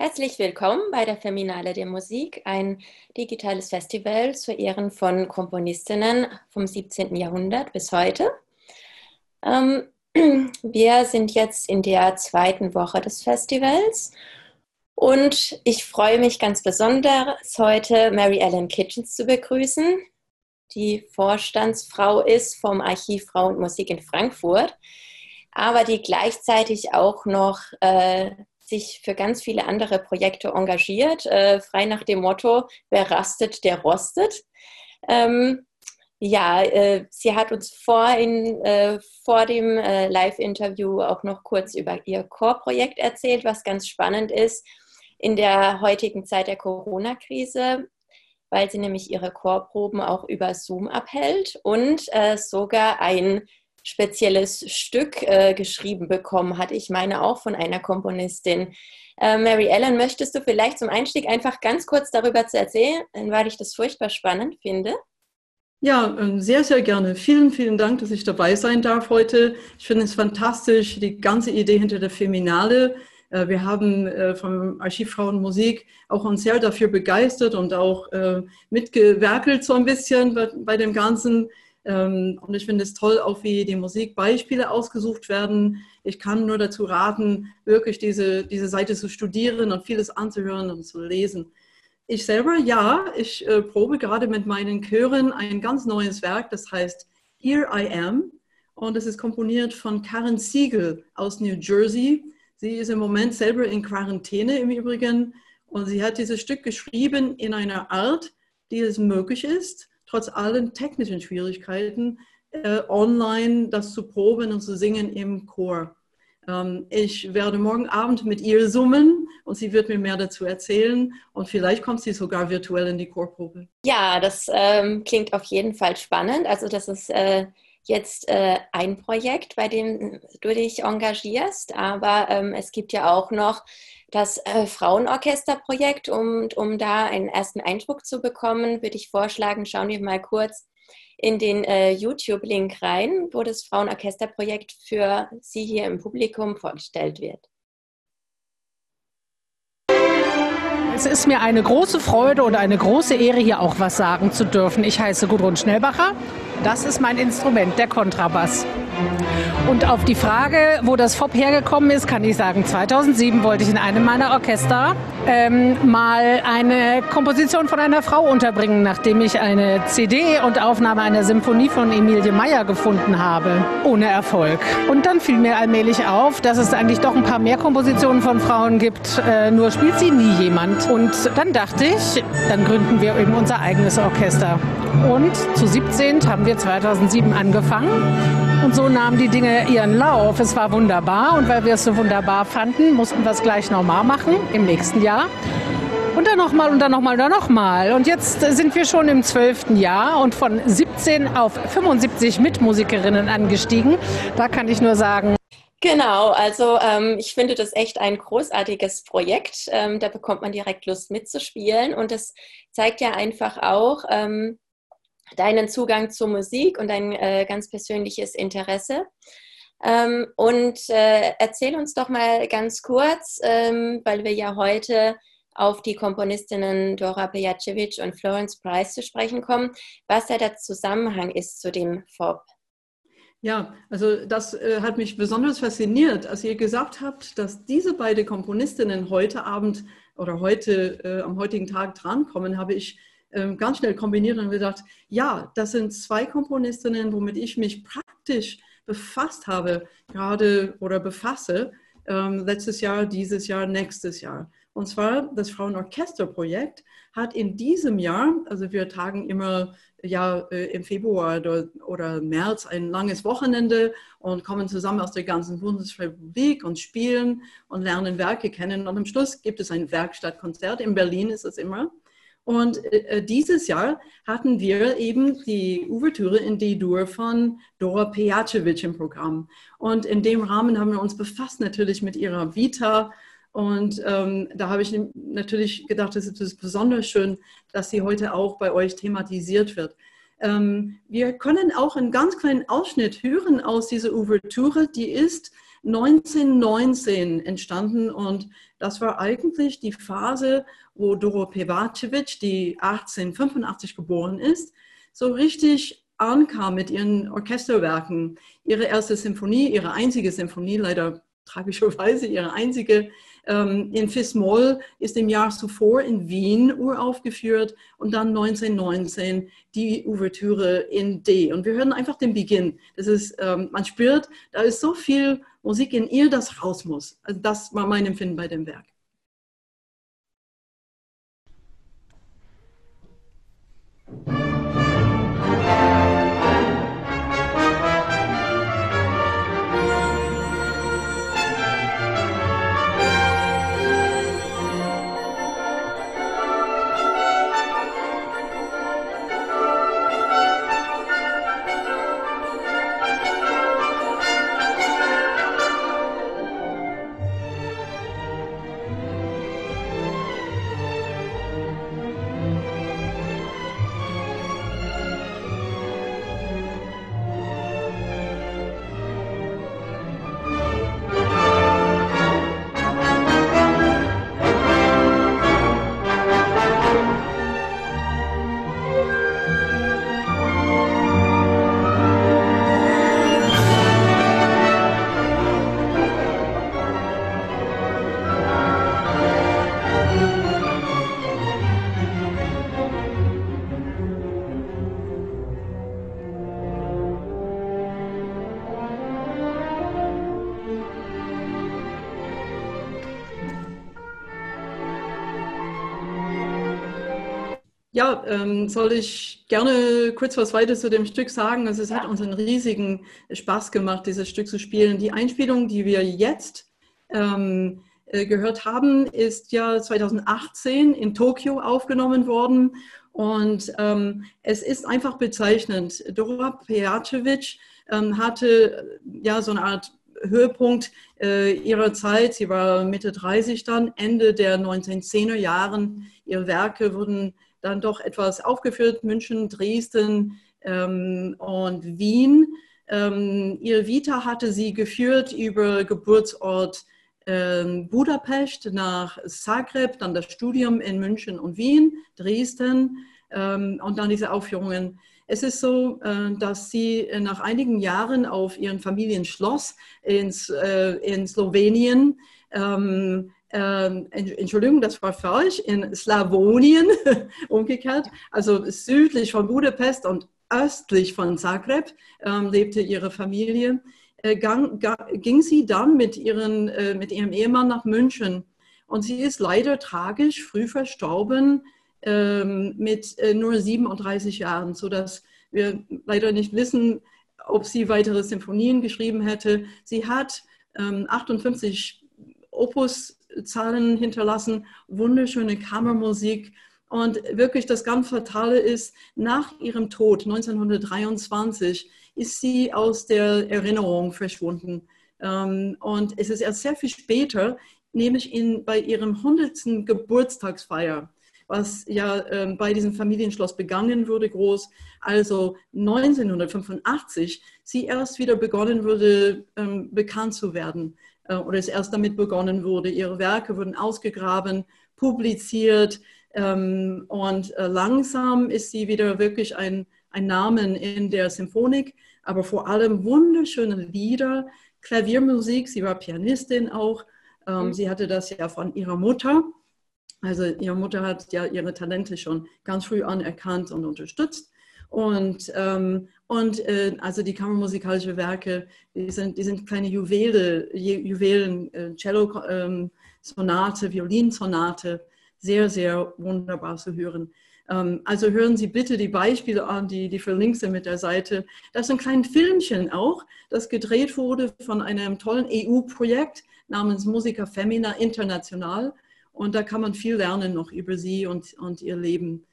Herzlich willkommen bei der Feminale der Musik, ein digitales Festival zu Ehren von Komponistinnen vom 17. Jahrhundert bis heute. Ähm, wir sind jetzt in der zweiten Woche des Festivals und ich freue mich ganz besonders, heute Mary Ellen Kitchens zu begrüßen, die Vorstandsfrau ist vom Archiv Frau und Musik in Frankfurt, aber die gleichzeitig auch noch äh, sich für ganz viele andere Projekte engagiert, äh, frei nach dem Motto, wer rastet, der rostet. Ähm, ja, äh, sie hat uns vor, äh, vor dem äh, Live-Interview auch noch kurz über ihr Core-Projekt erzählt, was ganz spannend ist in der heutigen Zeit der Corona-Krise, weil sie nämlich ihre Chorproben auch über Zoom abhält und äh, sogar ein spezielles Stück äh, geschrieben bekommen hat. Ich meine auch von einer Komponistin. Äh, Mary Ellen, möchtest du vielleicht zum Einstieg einfach ganz kurz darüber zu erzählen, weil ich das furchtbar spannend finde? Ja, ähm, sehr, sehr gerne. Vielen, vielen Dank, dass ich dabei sein darf heute. Ich finde es fantastisch, die ganze Idee hinter der Feminale. Äh, wir haben äh, vom Archiv Frauenmusik auch uns sehr dafür begeistert und auch äh, mitgewerkelt so ein bisschen bei dem Ganzen. Ähm, und ich finde es toll, auch wie die Musikbeispiele ausgesucht werden. Ich kann nur dazu raten, wirklich diese, diese Seite zu studieren und vieles anzuhören und zu lesen. Ich selber, ja, ich äh, probe gerade mit meinen Chören ein ganz neues Werk, das heißt Here I Am. Und es ist komponiert von Karen Siegel aus New Jersey. Sie ist im Moment selber in Quarantäne im Übrigen. Und sie hat dieses Stück geschrieben in einer Art, die es möglich ist, trotz allen technischen Schwierigkeiten, äh, online das zu proben und zu singen im Chor. Ähm, ich werde morgen Abend mit ihr summen und sie wird mir mehr dazu erzählen und vielleicht kommt sie sogar virtuell in die Chorprobe. Ja, das ähm, klingt auf jeden Fall spannend. Also das ist äh, jetzt äh, ein Projekt, bei dem du dich engagierst, aber ähm, es gibt ja auch noch das äh, Frauenorchesterprojekt, um, um da einen ersten Eindruck zu bekommen, würde ich vorschlagen, schauen wir mal kurz in den äh, YouTube-Link rein, wo das Frauenorchesterprojekt für Sie hier im Publikum vorgestellt wird. Es ist mir eine große Freude und eine große Ehre, hier auch was sagen zu dürfen. Ich heiße Gudrun Schnellbacher. Das ist mein Instrument, der Kontrabass. Und auf die Frage, wo das FOP hergekommen ist, kann ich sagen, 2007 wollte ich in einem meiner Orchester ähm, mal eine Komposition von einer Frau unterbringen, nachdem ich eine CD und Aufnahme einer Symphonie von Emilie Meyer gefunden habe. Ohne Erfolg. Und dann fiel mir allmählich auf, dass es eigentlich doch ein paar mehr Kompositionen von Frauen gibt, äh, nur spielt sie nie jemand. Und dann dachte ich, dann gründen wir eben unser eigenes Orchester. Und zu 17 haben wir 2007 angefangen und so nahmen die Dinge ihren Lauf. Es war wunderbar und weil wir es so wunderbar fanden, mussten wir es gleich nochmal machen im nächsten Jahr. Und dann nochmal und dann nochmal und dann nochmal. Und jetzt sind wir schon im zwölften Jahr und von 17 auf 75 Mitmusikerinnen angestiegen. Da kann ich nur sagen, Genau, also ähm, ich finde das echt ein großartiges Projekt. Ähm, da bekommt man direkt Lust mitzuspielen und das zeigt ja einfach auch, ähm, deinen Zugang zur Musik und dein äh, ganz persönliches Interesse. Ähm, und äh, erzähl uns doch mal ganz kurz, ähm, weil wir ja heute auf die Komponistinnen Dora Pejacevic und Florence Price zu sprechen kommen, was da der Zusammenhang ist zu dem FOB. Ja, also das äh, hat mich besonders fasziniert, als ihr gesagt habt, dass diese beiden Komponistinnen heute Abend oder heute äh, am heutigen Tag drankommen, habe ich ganz schnell kombiniert und gedacht, ja, das sind zwei Komponistinnen, womit ich mich praktisch befasst habe, gerade oder befasse, ähm, letztes Jahr, dieses Jahr, nächstes Jahr. Und zwar das Frauenorchesterprojekt hat in diesem Jahr, also wir tagen immer ja äh, im Februar oder, März ein langes Wochenende und kommen zusammen aus der ganzen Bundesrepublik und spielen und lernen Werke kennen. Und am Schluss gibt es ein Werkstattkonzert. In Berlin ist es immer. Und äh, dieses Jahr hatten wir eben die Ouvertüre in D-Dur von Dora Pejacevic im Programm. Und in dem Rahmen haben wir uns befasst natürlich mit ihrer Vita. Und ähm, da habe ich natürlich gedacht, es ist besonders schön, dass sie heute auch bei euch thematisiert wird. Ähm, wir können auch einen ganz kleinen Ausschnitt hören aus dieser Ouvertüre. Die ist 1919 entstanden und das war eigentlich die Phase, wo Doro Pevacevic, die 1885 geboren ist, so richtig ankam mit ihren Orchesterwerken. Ihre erste Symphonie, ihre einzige Symphonie, leider tragischerweise ihre einzige ähm, in Fis-Moll ist im Jahr zuvor in Wien uraufgeführt und dann 1919 die Ouvertüre in D. Und wir hören einfach den Beginn. Das ist, ähm, man spürt, da ist so viel Musik in ihr, das raus muss. Also das war mein Empfinden bei dem Werk. Ja, ähm, soll ich gerne kurz was weiter zu dem Stück sagen? Also es ja. hat uns einen riesigen Spaß gemacht, dieses Stück zu spielen. Die Einspielung, die wir jetzt ähm, äh, gehört haben, ist ja 2018 in Tokio aufgenommen worden. Und ähm, es ist einfach bezeichnend. Dora Pejacevic ähm, hatte ja so eine Art Höhepunkt äh, ihrer Zeit. Sie war Mitte 30 dann, Ende der 1910er Jahren. Ihre Werke wurden dann doch etwas aufgeführt, München, Dresden ähm, und Wien. Ähm, ihre Vita hatte sie geführt über Geburtsort ähm, Budapest nach Zagreb, dann das Studium in München und Wien, Dresden ähm, und dann diese Aufführungen. Es ist so, äh, dass sie nach einigen Jahren auf ihren Familienschloss ins, äh, in Slowenien ähm, ähm, Entschuldigung, das war falsch, in Slawonien umgekehrt, also südlich von Budapest und östlich von Zagreb ähm, lebte ihre Familie, äh, ging sie dann mit, ihren, äh, mit ihrem Ehemann nach München. Und sie ist leider tragisch früh verstorben ähm, mit äh, nur 37 Jahren, sodass wir leider nicht wissen, ob sie weitere Symphonien geschrieben hätte. Sie hat 58 ähm, Opus Zahlen hinterlassen, wunderschöne Kammermusik. Und wirklich das ganz Fatale ist, nach ihrem Tod 1923 ist sie aus der Erinnerung verschwunden. Ähm, und es ist erst sehr viel später, nämlich in, bei ihrem 100. Geburtstagsfeier, was ja ähm, bei diesem Familienschloss begangen wurde, groß, also 1985, sie erst wieder begonnen wurde, ähm, bekannt zu werden. Äh, oder es erst damit begonnen wurde. Ihre Werke wurden ausgegraben, publiziert ähm, und äh, langsam ist sie wieder wirklich ein, ein Namen in der Symphonik, aber vor allem wunderschöne Lieder, Klaviermusik, sie war Pianistin auch. Ähm, mhm. Sie hatte das ja von ihrer Mutter. Also ihre Mutter hat ja ihre Talente schon ganz früh anerkannt und unterstützt. Und, ähm, und äh, also die kammermusikalische Werke, die sind, die sind kleine Juwele, Juwelen, äh, Cello-Sonate, ähm, Violinsonate, sehr, sehr wunderbar zu hören. Ähm, also hören Sie bitte die Beispiele an, die, die verlinkt sind mit der Seite. Das ist ein kleines Filmchen auch, das gedreht wurde von einem tollen EU-Projekt namens Musica Femina International. Und da kann man viel lernen noch über sie und, und ihr Leben.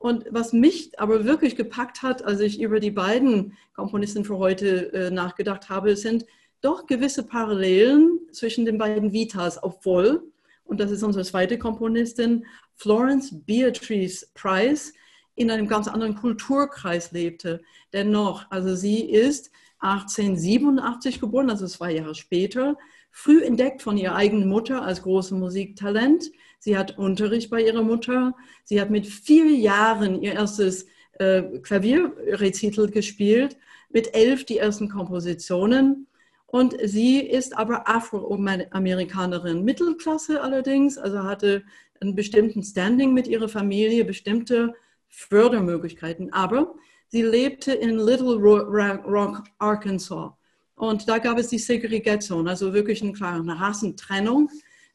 Und was mich aber wirklich gepackt hat, als ich über die beiden Komponisten für heute äh, nachgedacht habe, sind doch gewisse Parallelen zwischen den beiden Vitas, obwohl, und das ist unsere zweite Komponistin, Florence Beatrice Price in einem ganz anderen Kulturkreis lebte. Dennoch, also sie ist 1887 geboren, also zwei Jahre später, früh entdeckt von ihrer eigenen Mutter als großes Musiktalent. Sie hat Unterricht bei ihrer Mutter. Sie hat mit vier Jahren ihr erstes äh, Klavierrezital gespielt, mit elf die ersten Kompositionen. Und sie ist aber Afroamerikanerin, Mittelklasse allerdings, also hatte einen bestimmten Standing mit ihrer Familie, bestimmte Fördermöglichkeiten. Aber sie lebte in Little Rock, Arkansas. Und da gab es die Segregation, also wirklich eine klare Rassentrennung,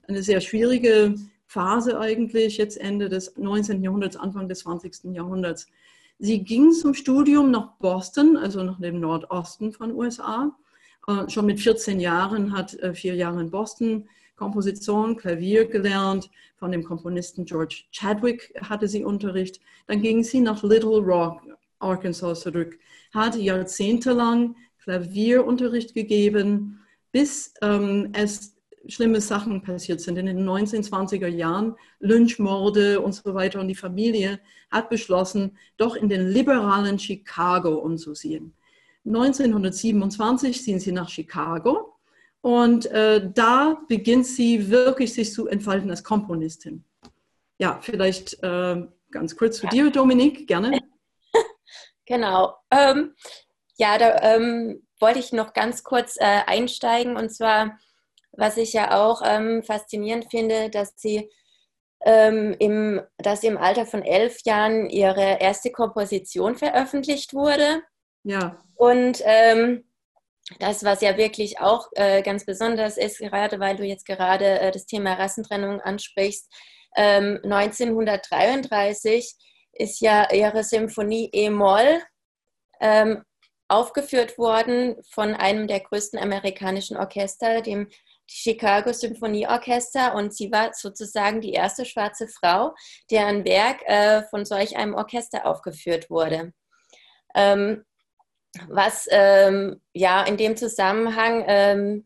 eine sehr schwierige Phase eigentlich, jetzt Ende des 19. Jahrhunderts, Anfang des 20. Jahrhunderts. Sie ging zum Studium nach Boston, also nach dem Nordosten von USA äh, schon mit 14 Jahren, hat äh, vier Jahre in Boston Komposition, Klavier gelernt. Von dem Komponisten George Chadwick hatte sie Unterricht. Dann ging sie nach Little Rock, Arkansas zurück, hat jahrzehntelang Klavierunterricht gegeben, bis ähm, es schlimme Sachen passiert sind. In den 1920er Jahren, Lynchmorde und so weiter. Und die Familie hat beschlossen, doch in den liberalen Chicago umzusehen. 1927 ziehen sie nach Chicago und äh, da beginnt sie wirklich sich zu entfalten als Komponistin. Ja, vielleicht äh, ganz kurz zu dir, Dominik, gerne. Genau. Ähm, ja, da ähm, wollte ich noch ganz kurz äh, einsteigen und zwar, was ich ja auch ähm, faszinierend finde, dass sie ähm, im, dass im Alter von elf Jahren ihre erste Komposition veröffentlicht wurde. Ja. Und ähm, das, was ja wirklich auch äh, ganz besonders ist, gerade weil du jetzt gerade äh, das Thema Rassentrennung ansprichst, ähm, 1933 ist ja ihre Symphonie E-Moll ähm, aufgeführt worden von einem der größten amerikanischen Orchester, dem Chicago Symphonieorchester. Und sie war sozusagen die erste schwarze Frau, deren Werk äh, von solch einem Orchester aufgeführt wurde. Ähm, was ähm, ja in dem Zusammenhang ähm,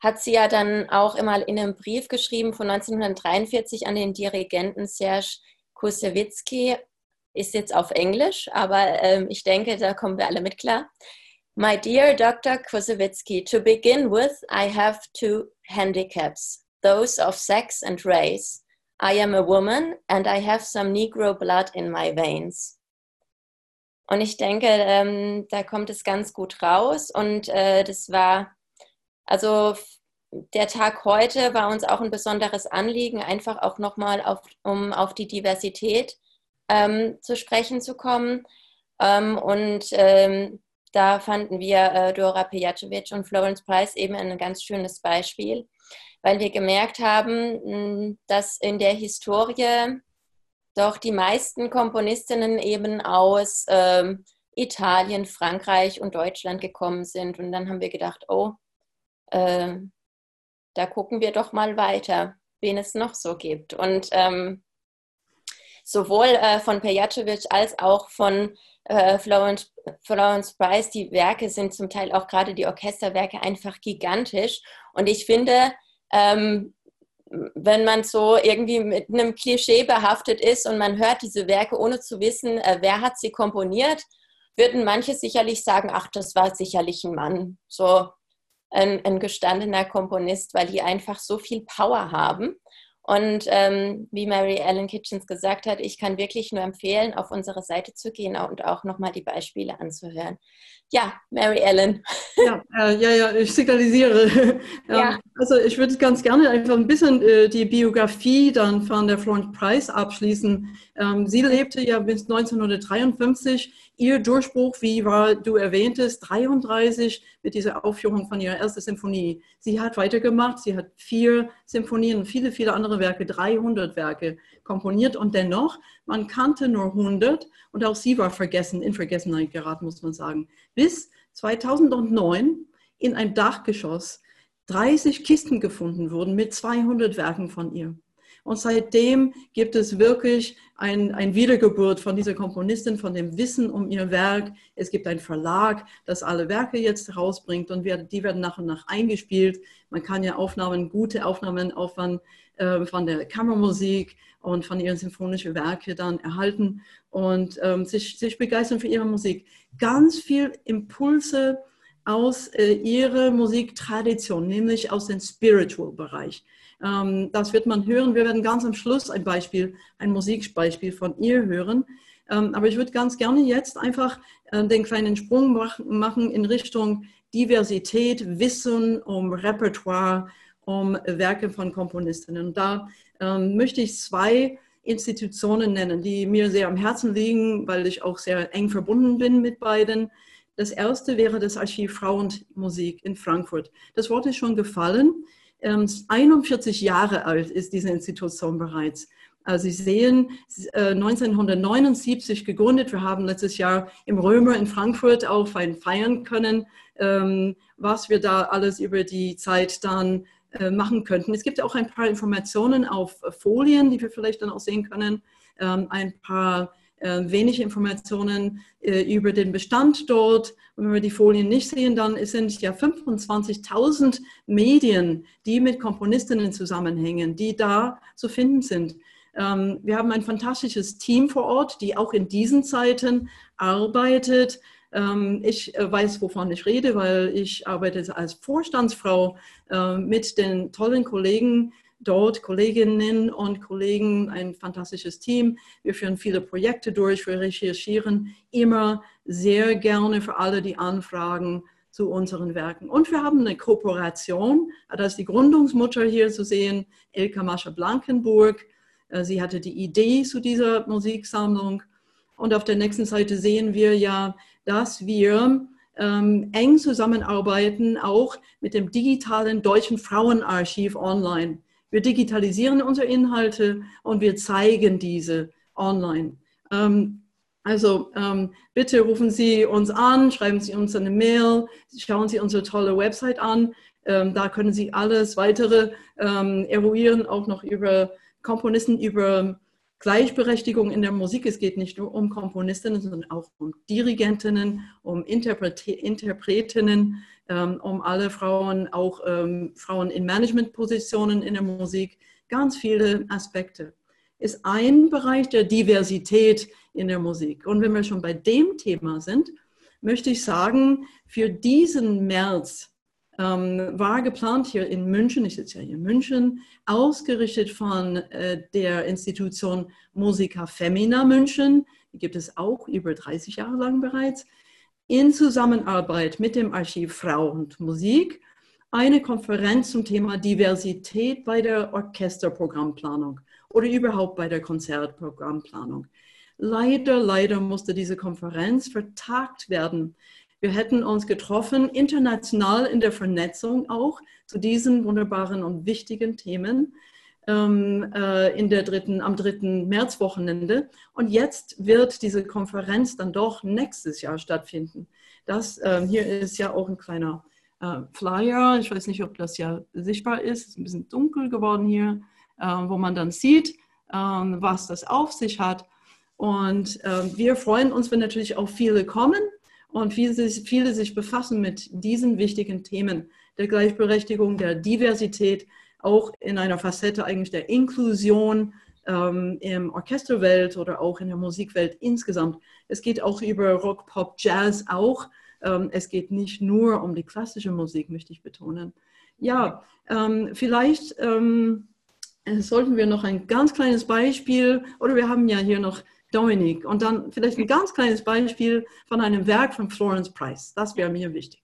hat sie ja dann auch immer in einem Brief geschrieben von 1943 an den Dirigenten Serge Kusewitzki, ist jetzt auf Englisch, aber ähm, ich denke, da kommen wir alle mit klar. My dear Dr. Kusewitzki, to begin with, I have two handicaps, those of sex and race. I am a woman and I have some Negro blood in my veins. Und ich denke, ähm, da kommt es ganz gut raus. Und äh, das war, also der Tag heute war uns auch ein besonderes Anliegen, einfach auch nochmal, auf, um auf die Diversität ähm, zu sprechen zu kommen. Ähm, und ähm, da fanden wir äh, Dora Pejacevic und Florence Price eben ein ganz schönes Beispiel, weil wir gemerkt haben, dass in der Historie doch die meisten Komponistinnen eben aus ähm, Italien, Frankreich und Deutschland gekommen sind. Und dann haben wir gedacht, oh, äh, da gucken wir doch mal weiter, wen es noch so gibt. Und ähm, sowohl äh, von Pejacevic als auch von äh, Florence, Florence Price, die Werke sind zum Teil auch gerade die Orchesterwerke einfach gigantisch. Und ich finde, ähm, wenn man so irgendwie mit einem Klischee behaftet ist und man hört diese Werke ohne zu wissen, äh, wer hat sie komponiert, würden manche sicherlich sagen, ach, das war sicherlich ein Mann, so ein, ein gestandener Komponist, weil die einfach so viel Power haben. Und ähm, wie Mary Ellen Kitchens gesagt hat, ich kann wirklich nur empfehlen, auf unsere Seite zu gehen und auch nochmal die Beispiele anzuhören. Ja, Mary Ellen. Ja, äh, ja, ja, ich signalisiere. ja. Also ich würde ganz gerne einfach ein bisschen äh, die Biografie dann von der Florence Price abschließen. Ähm, sie lebte ja bis 1953 Ihr Durchbruch, wie war, du erwähntest, 33 mit dieser Aufführung von ihrer ersten Symphonie. Sie hat weitergemacht, sie hat vier Symphonien und viele, viele andere Werke, 300 Werke komponiert und dennoch, man kannte nur 100 und auch sie war vergessen, in Vergessenheit geraten, muss man sagen. Bis 2009 in einem Dachgeschoss 30 Kisten gefunden wurden mit 200 Werken von ihr. Und seitdem gibt es wirklich ein, ein Wiedergeburt von dieser Komponistin, von dem Wissen um ihr Werk. Es gibt einen Verlag, das alle Werke jetzt rausbringt und wir, die werden nach und nach eingespielt. Man kann ja Aufnahmen, gute Aufnahmen auch von, äh, von der Kammermusik und von ihren symphonischen Werken dann erhalten und ähm, sich, sich begeistern für ihre Musik. Ganz viel Impulse, aus äh, ihrer Musiktradition, nämlich aus dem Spiritual-Bereich. Ähm, das wird man hören. Wir werden ganz am Schluss ein Beispiel, ein Musikbeispiel von ihr hören. Ähm, aber ich würde ganz gerne jetzt einfach äh, den kleinen Sprung machen in Richtung Diversität, Wissen um Repertoire, um Werke von Komponistinnen. Und da ähm, möchte ich zwei Institutionen nennen, die mir sehr am Herzen liegen, weil ich auch sehr eng verbunden bin mit beiden. Das erste wäre das Archiv Frauenmusik in Frankfurt. Das Wort ist schon gefallen. 41 ähm, Jahre alt ist diese Institution bereits. Also Sie sehen, 1979 äh, gegründet. Wir haben letztes Jahr im Römer in Frankfurt auch feiern können, ähm, was wir da alles über die Zeit dann äh, machen könnten. Es gibt auch ein paar Informationen auf Folien, die wir vielleicht dann auch sehen können. Ähm, ein paar wenig Informationen über den Bestand dort. Und wenn wir die Folien nicht sehen, dann sind ja 25.000 Medien, die mit Komponistinnen zusammenhängen, die da zu finden sind. Ähm, wir haben ein fantastisches Team vor Ort, die auch in diesen Zeiten arbeitet. Ähm, ich äh, weiß, wovon ich rede, weil ich arbeite als Vorstandsfrau äh, mit den tollen Kollegen dort, Kolleginnen und Kollegen, ein fantastisches Team. Wir führen viele Projekte durch, wir recherchieren immer sehr gerne für alle die Anfragen zu unseren Werken. Und wir haben eine Kooperation, da ist die Gründungsmutter hier zu sehen, Ilka Mascha Blankenburg, äh, sie hatte die Idee zu dieser Musiksammlung. Und auf der nächsten Seite sehen wir ja, dass wir ähm, eng zusammenarbeiten, auch mit dem digitalen Deutschen Frauenarchiv online. Wir digitalisieren unsere Inhalte und wir zeigen diese online. Ähm, also ähm, bitte rufen Sie uns an, schreiben Sie uns eine Mail, schauen Sie unsere tolle Website an. Ähm, da können Sie alles weitere ähm, eruieren, auch noch über Komponisten über Gleichberechtigung in der Musik. Es geht nicht nur um Komponistinnen, sondern auch um Dirigentinnen, um Interpret Interpretinnen, um alle Frauen, auch ähm, Frauen in Managementpositionen in der Musik. Ganz viele Aspekte. Ist ein Bereich der Diversität in der Musik. Und wenn wir schon bei dem Thema sind, möchte ich sagen, für diesen März ähm, war geplant hier in München, ich sitze ja hier in München, ausgerichtet von äh, der Institution Musica Femina München, die gibt es auch über 30 Jahre lang bereits, in Zusammenarbeit mit dem Archiv Frau und Musik eine Konferenz zum Thema Diversität bei der Orchesterprogrammplanung oder überhaupt bei der Konzertprogrammplanung. Leider, leider musste diese Konferenz vertagt werden wir hätten uns getroffen, international in der Vernetzung auch zu diesen wunderbaren und wichtigen Themen ähm, äh, in der dritten, am dritten Märzwochenende. Und jetzt wird diese Konferenz dann doch nächstes Jahr stattfinden. Das ähm, hier ist ja auch ein kleiner äh, Flyer. Ich weiß nicht, ob das ja sichtbar ist. Es ist ein bisschen dunkel geworden hier, äh, wo man dann sieht, ähm, was das auf sich hat. Und ähm, wir freuen uns, wenn natürlich auch viele kommen und viele, viele sich befassen mit diesen wichtigen Themen der Gleichberechtigung, der Diversität, auch in einer Facette eigentlich der Inklusion ähm, im Orchesterwelt oder auch in der Musikwelt insgesamt. Es geht auch über Rock, Pop, Jazz auch. Ähm, es geht nicht nur um die klassische Musik, möchte ich betonen. Ja, ähm, vielleicht ähm, sollten wir noch ein ganz kleines Beispiel, oder wir haben ja hier noch Dominik. Und dann vielleicht ein ganz kleines Beispiel von einem Werk von Florence Price. Das wäre mir wichtig.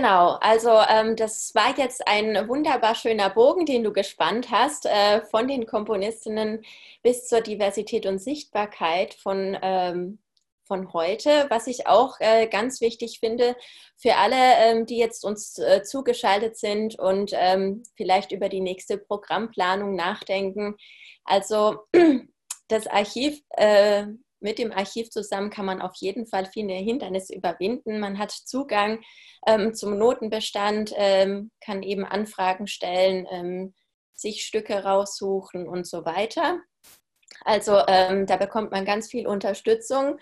Genau, also ähm, das war jetzt ein wunderbar schöner Bogen, den du gespannt hast, äh, von den Komponistinnen bis zur Diversität und Sichtbarkeit von, ähm, von heute. Was ich auch äh, ganz wichtig finde für alle, ähm, die jetzt uns äh, zugeschaltet sind und ähm, vielleicht über die nächste Programmplanung nachdenken. Also das Archiv äh, mit dem Archiv zusammen kann man auf jeden Fall viele Hindernisse überwinden. Man hat Zugang ähm, zum Notenbestand, ähm, kann eben Anfragen stellen, ähm, sich Stücke raussuchen und so weiter. Also ähm, da bekommt man ganz viel Unterstützung.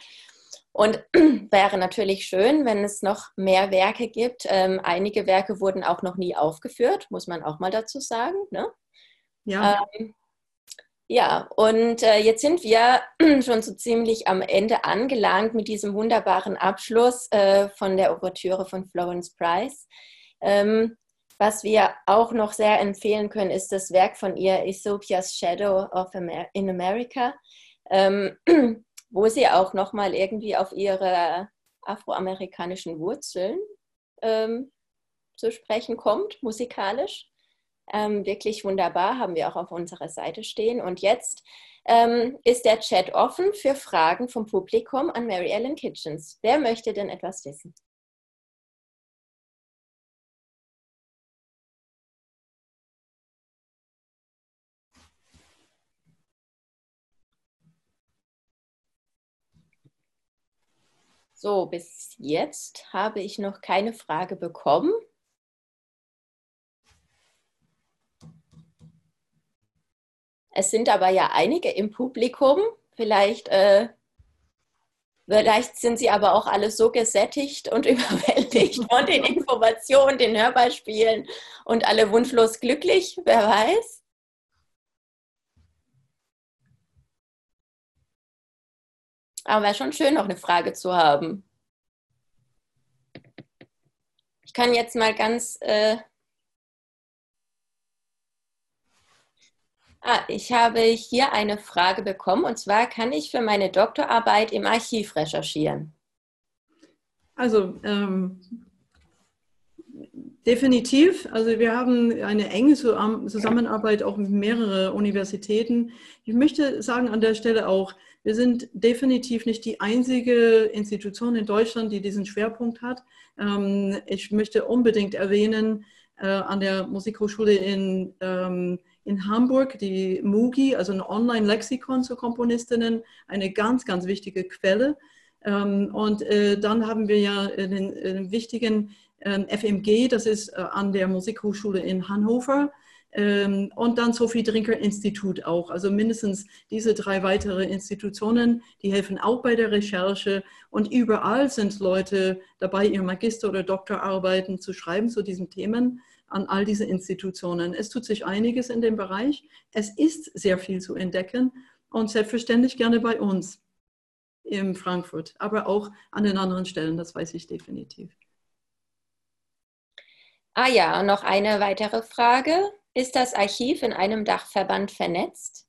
Und wäre natürlich schön, wenn es noch mehr Werke gibt. Ähm, einige Werke wurden auch noch nie aufgeführt, muss man auch mal dazu sagen. Ne? Ja. Ähm, ja, und äh, jetzt sind wir schon so ziemlich am Ende angelangt mit diesem wunderbaren Abschluss äh, von der Ouvertüre von Florence Price. Ähm, was wir auch noch sehr empfehlen können, ist das Werk von ihr, Aethiopia's Shadow of Amer in America, ähm, wo sie auch nochmal irgendwie auf ihre afroamerikanischen Wurzeln ähm, zu sprechen kommt, musikalisch. Ähm, wirklich wunderbar, haben wir auch auf unserer Seite stehen. Und jetzt ähm, ist der Chat offen für Fragen vom Publikum an Mary Ellen Kitchens. Wer möchte denn etwas wissen? So, bis jetzt habe ich noch keine Frage bekommen. Es sind aber ja einige im Publikum. Vielleicht, äh, vielleicht sind sie aber auch alle so gesättigt und überwältigt von den Informationen, den Hörbeispielen und alle wunschlos glücklich. Wer weiß? Aber wäre schon schön, noch eine Frage zu haben. Ich kann jetzt mal ganz äh, Ah, ich habe hier eine Frage bekommen und zwar kann ich für meine Doktorarbeit im Archiv recherchieren? Also ähm, definitiv. Also wir haben eine enge Zusammenarbeit auch mit mehreren Universitäten. Ich möchte sagen an der Stelle auch, wir sind definitiv nicht die einzige Institution in Deutschland, die diesen Schwerpunkt hat. Ähm, ich möchte unbedingt erwähnen, äh, an der Musikhochschule in ähm, in Hamburg die MUGI, also ein Online-Lexikon zu Komponistinnen, eine ganz, ganz wichtige Quelle. Ähm, und äh, dann haben wir ja den, den wichtigen ähm, FMG, das ist äh, an der Musikhochschule in Hannover. Ähm, und dann Sophie Drinker Institut auch. Also mindestens diese drei weitere Institutionen, die helfen auch bei der Recherche. Und überall sind Leute dabei, ihre Magister- oder Doktorarbeiten zu schreiben zu diesen Themen an all diese Institutionen. Es tut sich einiges in dem Bereich. Es ist sehr viel zu entdecken und selbstverständlich gerne bei uns in Frankfurt, aber auch an den anderen Stellen, das weiß ich definitiv. Ah ja, noch eine weitere Frage. Ist das Archiv in einem Dachverband vernetzt?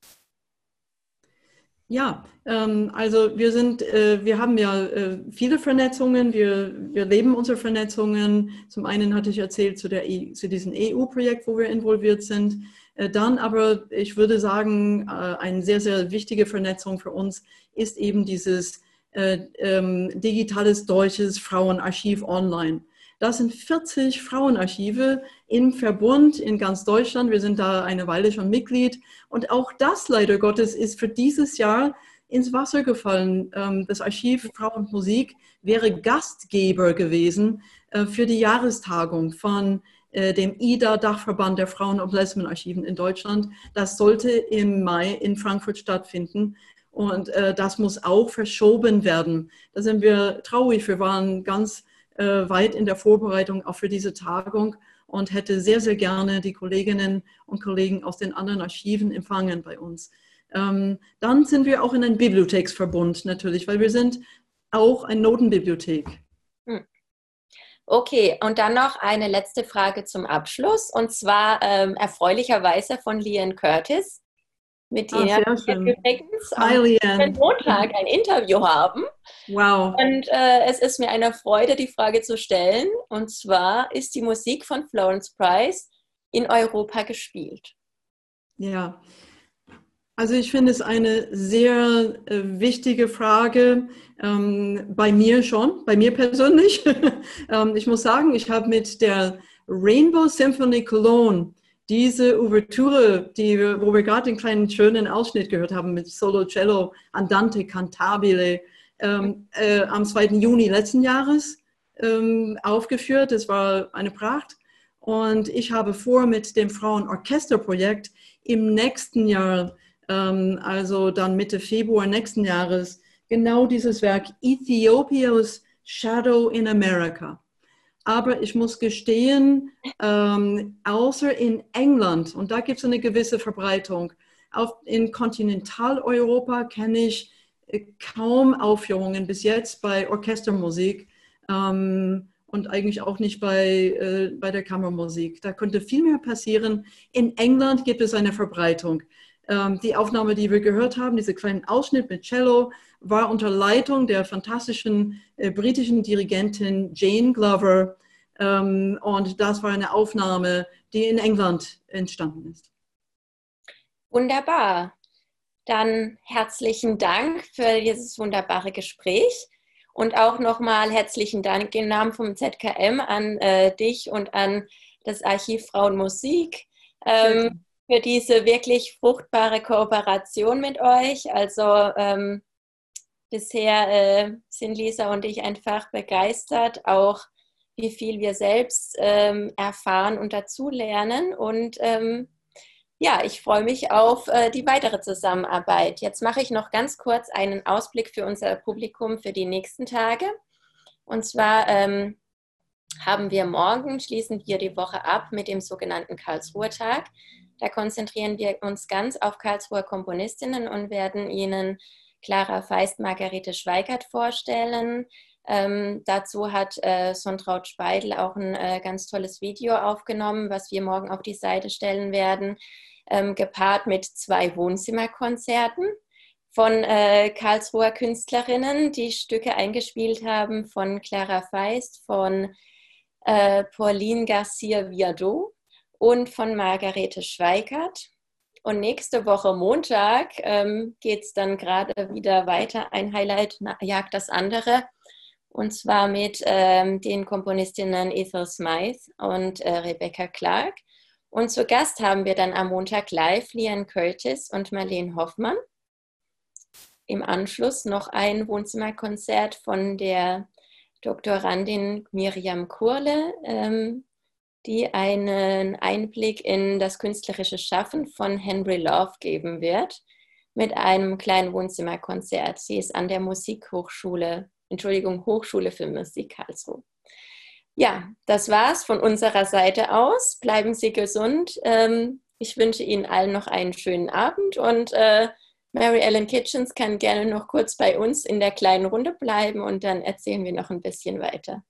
Ja, ähm, also wir sind, äh, wir haben ja äh, viele Vernetzungen, wir, wir leben unsere Vernetzungen. Zum einen hatte ich erzählt zu, der, e, zu diesem EU-Projekt, wo wir involviert sind. Äh, dann aber, ich würde sagen, äh, eine sehr, sehr wichtige Vernetzung für uns ist eben dieses äh, ähm, digitales deutsches Frauenarchiv online. Das sind 40 Frauenarchive im Verbund in ganz Deutschland. Wir sind da eine Weile schon Mitglied. Und auch das, leider Gottes, ist für dieses Jahr ins Wasser gefallen. Ähm, das Archiv Frau und Musik wäre Gastgeber gewesen äh, für die Jahrestagung von äh, dem IDA-Dachverband der Frauen- und Lesbenarchiven in Deutschland. Das sollte im Mai in Frankfurt stattfinden. Und äh, das muss auch verschoben werden. Da sind wir traurig. Wir waren ganz weit in der Vorbereitung auch für diese Tagung und hätte sehr, sehr gerne die Kolleginnen und Kollegen aus den anderen Archiven empfangen bei uns. Ähm, dann sind wir auch in einem Bibliotheksverbund natürlich, weil wir sind auch eine Notenbibliothek. Hm. Okay, und dann noch eine letzte Frage zum Abschluss und zwar ähm, erfreulicherweise von Lian Curtis. Mit ah, wir übrigens am Montag ein Interview haben. Wow. Und äh, es ist mir eine Freude, die Frage zu stellen. Und zwar ist die Musik von Florence Price in Europa gespielt? Ja, also ich finde es eine sehr äh, wichtige Frage, ähm, bei mir schon, bei mir persönlich. ähm, ich muss sagen, ich habe mit der Rainbow Symphony Cologne diese Ouvertüre, die, wo wir gerade den kleinen schönen Ausschnitt gehört haben mit Solo Cello Andante Cantabile, ähm, äh, am 2. Juni letzten Jahres ähm, aufgeführt. Es war eine Pracht. Und ich habe vor, mit dem Frauenorchesterprojekt im nächsten Jahr, ähm, also dann Mitte Februar nächsten Jahres, genau dieses Werk Ethiopia's Shadow in America. Aber ich muss gestehen, ähm, außer in England, und da gibt es eine gewisse Verbreitung, auf, in Kontinentaleuropa kenne ich äh, kaum Aufführungen bis jetzt bei Orchestermusik. Ähm, und eigentlich auch nicht bei, äh, bei der Kammermusik. Da könnte viel mehr passieren. In England gibt es eine Verbreitung. Ähm, die Aufnahme, die wir gehört haben, dieser kleine Ausschnitt mit Cello, war unter Leitung der fantastischen äh, britischen Dirigentin Jane Glover. Ähm, und das war eine Aufnahme, die in England entstanden ist. Wunderbar. Dann herzlichen Dank für dieses wunderbare Gespräch. Und auch nochmal herzlichen Dank im Namen vom ZKM an äh, dich und an das Archiv Frauenmusik ähm, für diese wirklich fruchtbare Kooperation mit euch. Also ähm, bisher äh, sind Lisa und ich einfach begeistert, auch wie viel wir selbst ähm, erfahren und dazulernen. Und ähm, ja, ich freue mich auf äh, die weitere Zusammenarbeit. Jetzt mache ich noch ganz kurz einen Ausblick für unser Publikum für die nächsten Tage. Und zwar ähm, haben wir morgen, schließen wir die Woche ab mit dem sogenannten Karlsruher Tag. Da konzentrieren wir uns ganz auf Karlsruher Komponistinnen und werden Ihnen Clara Feist, Margarete Schweigert vorstellen. Ähm, dazu hat äh, Sontraut Speidel auch ein äh, ganz tolles Video aufgenommen, was wir morgen auf die Seite stellen werden ähm, gepaart mit zwei Wohnzimmerkonzerten von äh, Karlsruher Künstlerinnen, die Stücke eingespielt haben von Clara Feist, von äh, Pauline Garcia Viardot und von Margarete Schweikert. Und nächste Woche Montag ähm, geht es dann gerade wieder weiter. Ein Highlight jagt das andere. Und zwar mit ähm, den Komponistinnen Ethel Smythe und äh, Rebecca Clark. Und zu Gast haben wir dann am Montag live Lian Curtis und Marlene Hoffmann. Im Anschluss noch ein Wohnzimmerkonzert von der Doktorandin Miriam Kurle, ähm, die einen Einblick in das künstlerische Schaffen von Henry Love geben wird mit einem kleinen Wohnzimmerkonzert. Sie ist an der Musikhochschule, Entschuldigung, Hochschule für Musik Karlsruhe. Ja, das war's von unserer Seite aus. Bleiben Sie gesund. Ähm, ich wünsche Ihnen allen noch einen schönen Abend und äh, Mary Ellen Kitchens kann gerne noch kurz bei uns in der kleinen Runde bleiben und dann erzählen wir noch ein bisschen weiter.